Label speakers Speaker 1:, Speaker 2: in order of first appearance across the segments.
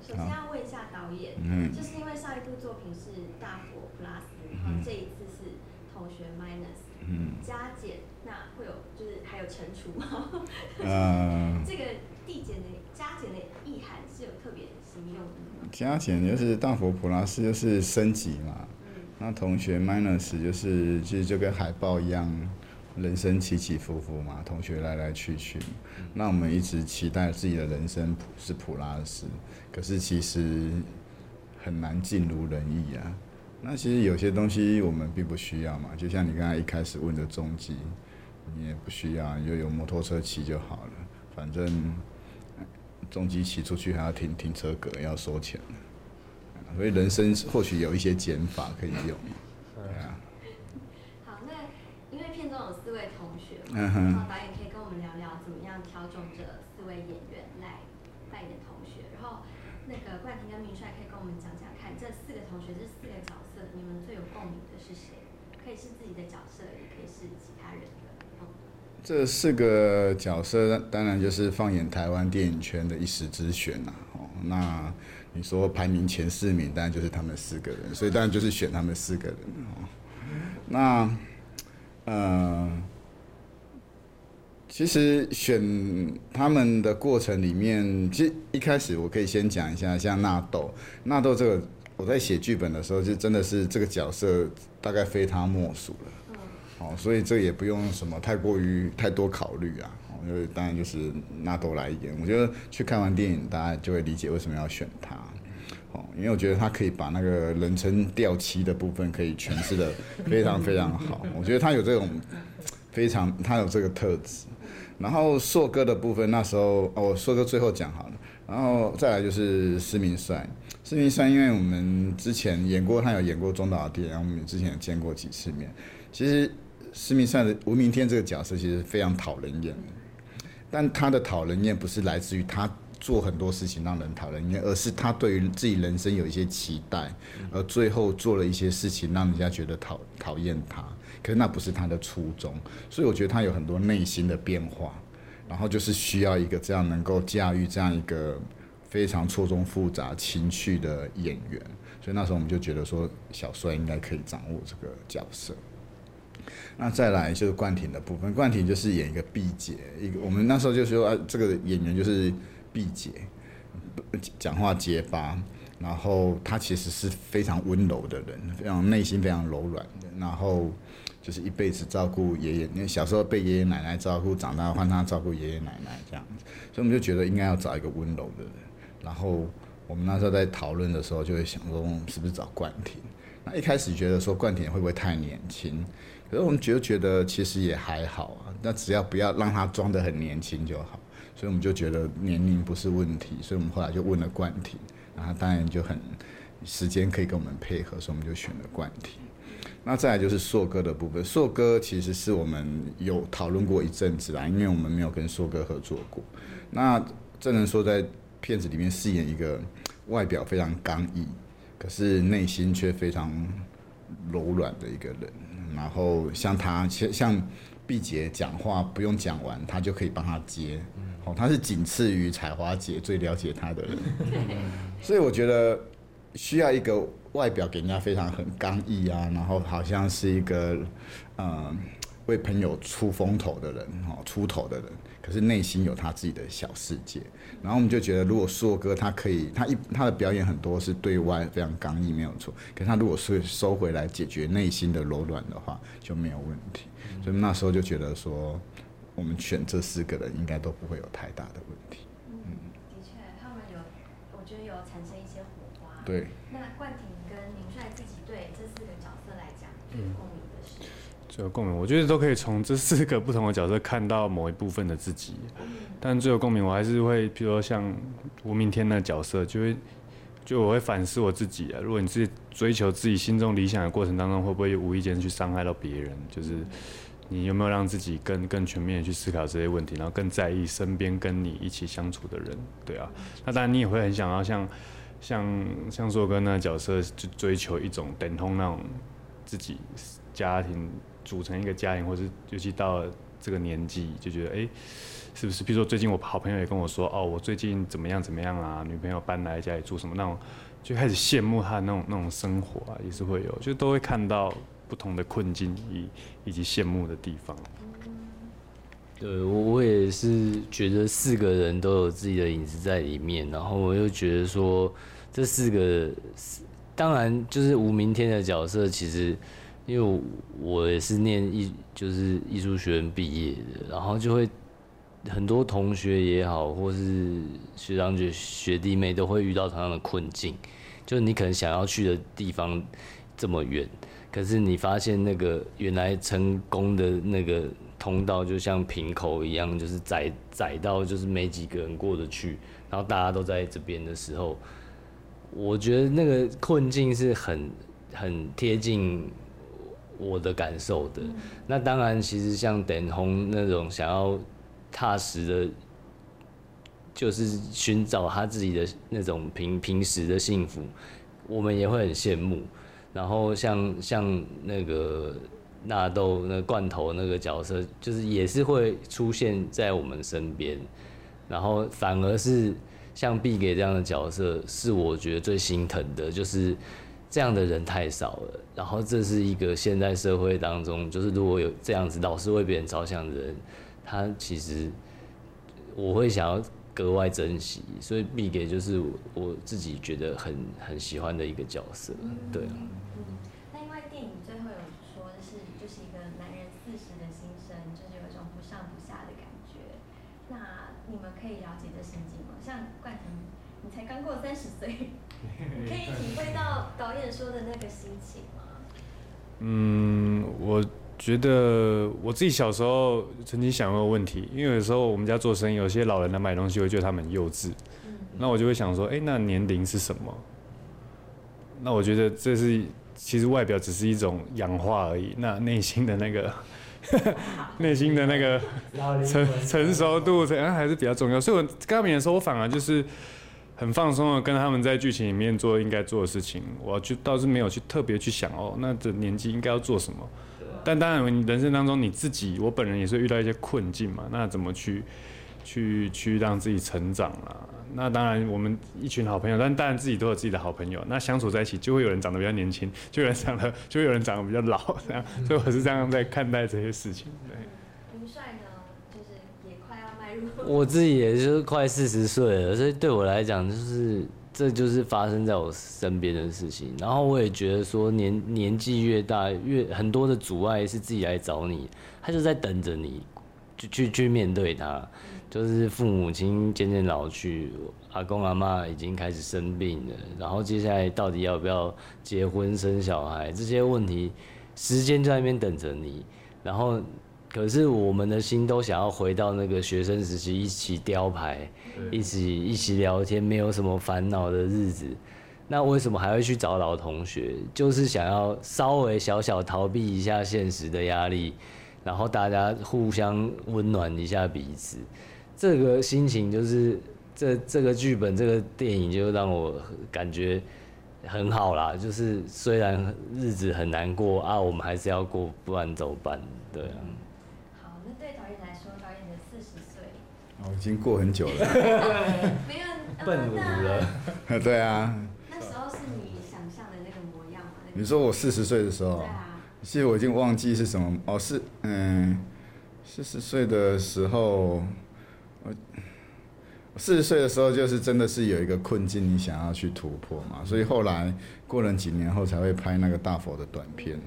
Speaker 1: 首先要问一下导演，嗯，就是因为上一部作品是大佛 plus，然后这一次是同学 minus，嗯，加减，那会有就是还有乘除吗？嗯，这个递减的加减的意涵是有特别形容的吗？
Speaker 2: 加减就是大佛普拉斯就是升级嘛，嗯，那同学 minus 就是其实就跟海报一样。人生起起伏伏嘛，同学来来去去，那我们一直期待自己的人生普是普拉斯，可是其实很难尽如人意啊。那其实有些东西我们并不需要嘛，就像你刚才一开始问的重机，你也不需要，就有摩托车骑就好了。反正重机骑出去还要停停车格，要收钱所以人生或许有一些减法可以用。
Speaker 1: 然后导演可以跟我们聊聊怎么样挑中这四位演员来扮演同学。然后那个冠廷跟明帅可以跟我们讲讲看，这四个同学这四个角色，你们最有共鸣的是谁？可以是自己的角色，也可以是其他人的。
Speaker 2: 这四个角色当然就是放眼台湾电影圈的一时之选呐。哦，那你说排名前四名，当然就是他们四个人，所以当然就是选他们四个人。哦，那，嗯。其实选他们的过程里面，其实一开始我可以先讲一下，像纳豆，纳豆这个我在写剧本的时候，就真的是这个角色大概非他莫属了。嗯。哦，所以这也不用什么太过于太多考虑啊。哦，因为当然就是纳豆来演，我觉得去看完电影，大家就会理解为什么要选他。哦，因为我觉得他可以把那个人称掉漆的部分可以诠释的非常非常好。我觉得他有这种非常，他有这个特质。然后硕哥的部分，那时候哦，硕哥最后讲好了。然后再来就是施明帅，施明帅，因为我们之前演过，他有演过中岛的电影，我们之前也见过几次面。其实施明帅的吴明天这个角色其实非常讨人厌，但他的讨人厌不是来自于他做很多事情让人讨人厌，而是他对于自己人生有一些期待，而最后做了一些事情让人家觉得讨讨厌他。可是那不是他的初衷，所以我觉得他有很多内心的变化，然后就是需要一个这样能够驾驭这样一个非常错综复杂情绪的演员，所以那时候我们就觉得说小帅应该可以掌握这个角色。那再来就是冠廷的部分，冠廷就是演一个毕节，一个我们那时候就说啊，这个演员就是毕节，讲话结巴。然后他其实是非常温柔的人，非常内心非常柔软的。然后就是一辈子照顾爷爷，因为小时候被爷爷奶奶照顾，长大换他照顾爷爷奶奶这样子。所以我们就觉得应该要找一个温柔的人。然后我们那时候在讨论的时候，就会想说我们是不是找冠廷？那一开始觉得说冠廷会不会太年轻？可是我们就觉得其实也还好啊。那只要不要让他装得很年轻就好。所以我们就觉得年龄不是问题。所以我们后来就问了冠廷。然后当然就很时间可以跟我们配合，所以我们就选了冠廷。那再来就是硕哥的部分，硕哥其实是我们有讨论过一阵子啦，因为我们没有跟硕哥合作过。那这能说在片子里面饰演一个外表非常刚毅，可是内心却非常柔软的一个人。然后像他，像像毕节讲话不用讲完，他就可以帮他接。哦，他是仅次于彩华姐最了解他的人。所以我觉得需要一个外表给人家非常很刚毅啊，然后好像是一个嗯为朋友出风头的人哦，出头的人，可是内心有他自己的小世界。然后我们就觉得，如果硕哥他可以，他一他的表演很多是对外非常刚毅没有错，可是他如果是收回来解决内心的柔软的话就没有问题。所以那时候就觉得说，我们选这四个人应该都不会有太大的问题。对。
Speaker 1: 那冠廷跟林帅自己对这四个角色来讲，最有共鸣的是？
Speaker 3: 最有共鸣，我觉得都可以从这四个不同的角色看到某一部分的自己。但最有共鸣，我还是会，比如说像吴明天那角色，就会就我会反思我自己啊。如果你是追求自己心中理想的过程当中，会不会无意间去伤害到别人？就是你有没有让自己更更全面的去思考这些问题，然后更在意身边跟你一起相处的人？对啊。那当然，你也会很想要像。像像硕哥那个角色，就追求一种等同那种自己家庭组成一个家庭，或是尤其到这个年纪，就觉得哎，是不是？比如说最近我好朋友也跟我说，哦，我最近怎么样怎么样啊？女朋友搬来家里住什么那种，就开始羡慕他那种那种生活啊，也是会有，就都会看到不同的困境以以及羡慕的地方。
Speaker 4: 对我我也是觉得四个人都有自己的影子在里面，然后我又觉得说这四个，当然就是无明天的角色，其实因为我也是念艺就是艺术学院毕业的，然后就会很多同学也好，或是学长姐学弟妹都会遇到同样的困境，就是你可能想要去的地方这么远，可是你发现那个原来成功的那个。通道就像瓶口一样，就是窄窄到就是没几个人过得去，然后大家都在这边的时候，我觉得那个困境是很很贴近我的感受的。那当然，其实像等红那种想要踏实的，就是寻找他自己的那种平平时的幸福，我们也会很羡慕。然后像像那个。纳豆那罐头那个角色，就是也是会出现在我们身边，然后反而是像毕给这样的角色，是我觉得最心疼的，就是这样的人太少了。然后这是一个现在社会当中，就是如果有这样子老是为别人着想的人，他其实我会想要格外珍惜。所以毕给就是我自己觉得很很喜欢的一个角色，对。
Speaker 1: 三十岁，可以体会到导演说的那个心情吗？嗯，
Speaker 3: 我觉得我自己小时候曾经想过问题，因为有时候我们家做生意，有些老人来买东西，会觉得他们幼稚。那我就会想说，哎，那年龄是什么？那我觉得这是其实外表只是一种氧化而已，那内心的那个，内心的那个成成熟度，可能还是比较重要。所以我刚刚演的时候，我反而就是。很放松的跟他们在剧情里面做应该做的事情，我就倒是没有去特别去想哦，那这年纪应该要做什么。但当然，人生当中你自己，我本人也是遇到一些困境嘛，那怎么去去去让自己成长啊？那当然，我们一群好朋友，但当然自己都有自己的好朋友，那相处在一起就会有人长得比较年轻，就有人长得 就有人长得比较老，这样，所以我是这样在看待这些事情。对帅呢就是也快要迈入。
Speaker 4: 我自己也就是快四十岁了，所以对我来讲，就是这就是发生在我身边的事情。然后我也觉得说，年年纪越大，越很多的阻碍是自己来找你，他就在等着你，去去去面对他。就是父母亲渐渐老去，阿公阿妈已经开始生病了，然后接下来到底要不要结婚生小孩这些问题，时间就在那边等着你，然后。可是我们的心都想要回到那个学生时期，一起雕牌，一起一起聊天，没有什么烦恼的日子。那为什么还会去找老同学？就是想要稍微小小逃避一下现实的压力，然后大家互相温暖一下彼此。这个心情就是这这个剧本，这个电影就让我感觉很好啦。就是虽然日子很难过啊，我们还是要过，不然怎么办？对啊。
Speaker 2: 好，
Speaker 1: 那对导演来说，导演的四十岁，
Speaker 2: 哦已经过很久了，
Speaker 1: 没有
Speaker 4: 奔五了，
Speaker 2: 对
Speaker 1: 啊。那时候是你想象的那个模样吗？
Speaker 2: 你说我四十岁的时候，其实我已经忘记是什么哦，是嗯，四十岁的时候，我四十岁的时候就是真的是有一个困境，你想要去突破嘛，所以后来过了几年后才会拍那个大佛的短片，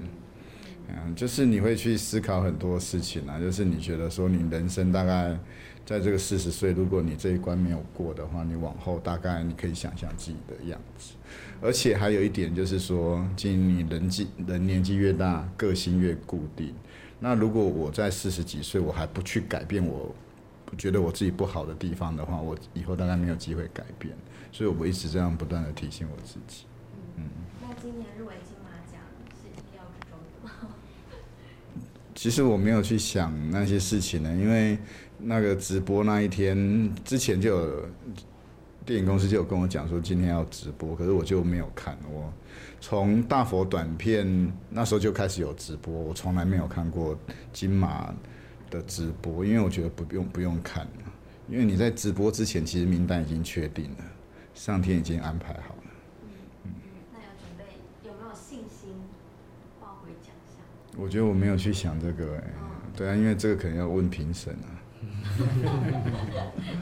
Speaker 2: 嗯，就是你会去思考很多事情啊，就是你觉得说你人生大概。在这个四十岁，如果你这一关没有过的话，你往后大概你可以想象自己的样子。而且还有一点就是说，今你人纪人年纪越大，个性越固定。那如果我在四十几岁，我还不去改变我，觉得我自己不好的地方的话，我以后大概没有机会改变。所以我一直这样不断的提醒我自己。
Speaker 1: 嗯。那今年入围马奖是要中的吗？
Speaker 2: 其实我没有去想那些事情呢，因为。那个直播那一天之前就有电影公司就有跟我讲说今天要直播，可是我就没有看。我从大佛短片那时候就开始有直播，我从来没有看过金马的直播，因为我觉得不用不用看，因为你在直播之前，其实名单已经确定了，上天已经安排好了。
Speaker 1: 嗯，那有准备有没有信心抱回奖项？
Speaker 2: 我觉得我没有去想这个，哎，对啊，因为这个可能要问评审啊。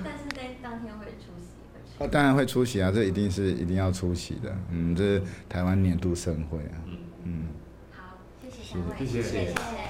Speaker 1: 但是在当天会出席，会
Speaker 2: 当然会出席啊，这一定是一定要出席的。嗯，这是台湾年度盛会啊。
Speaker 1: 嗯，好，谢谢谢谢，
Speaker 3: 谢谢
Speaker 1: 谢谢。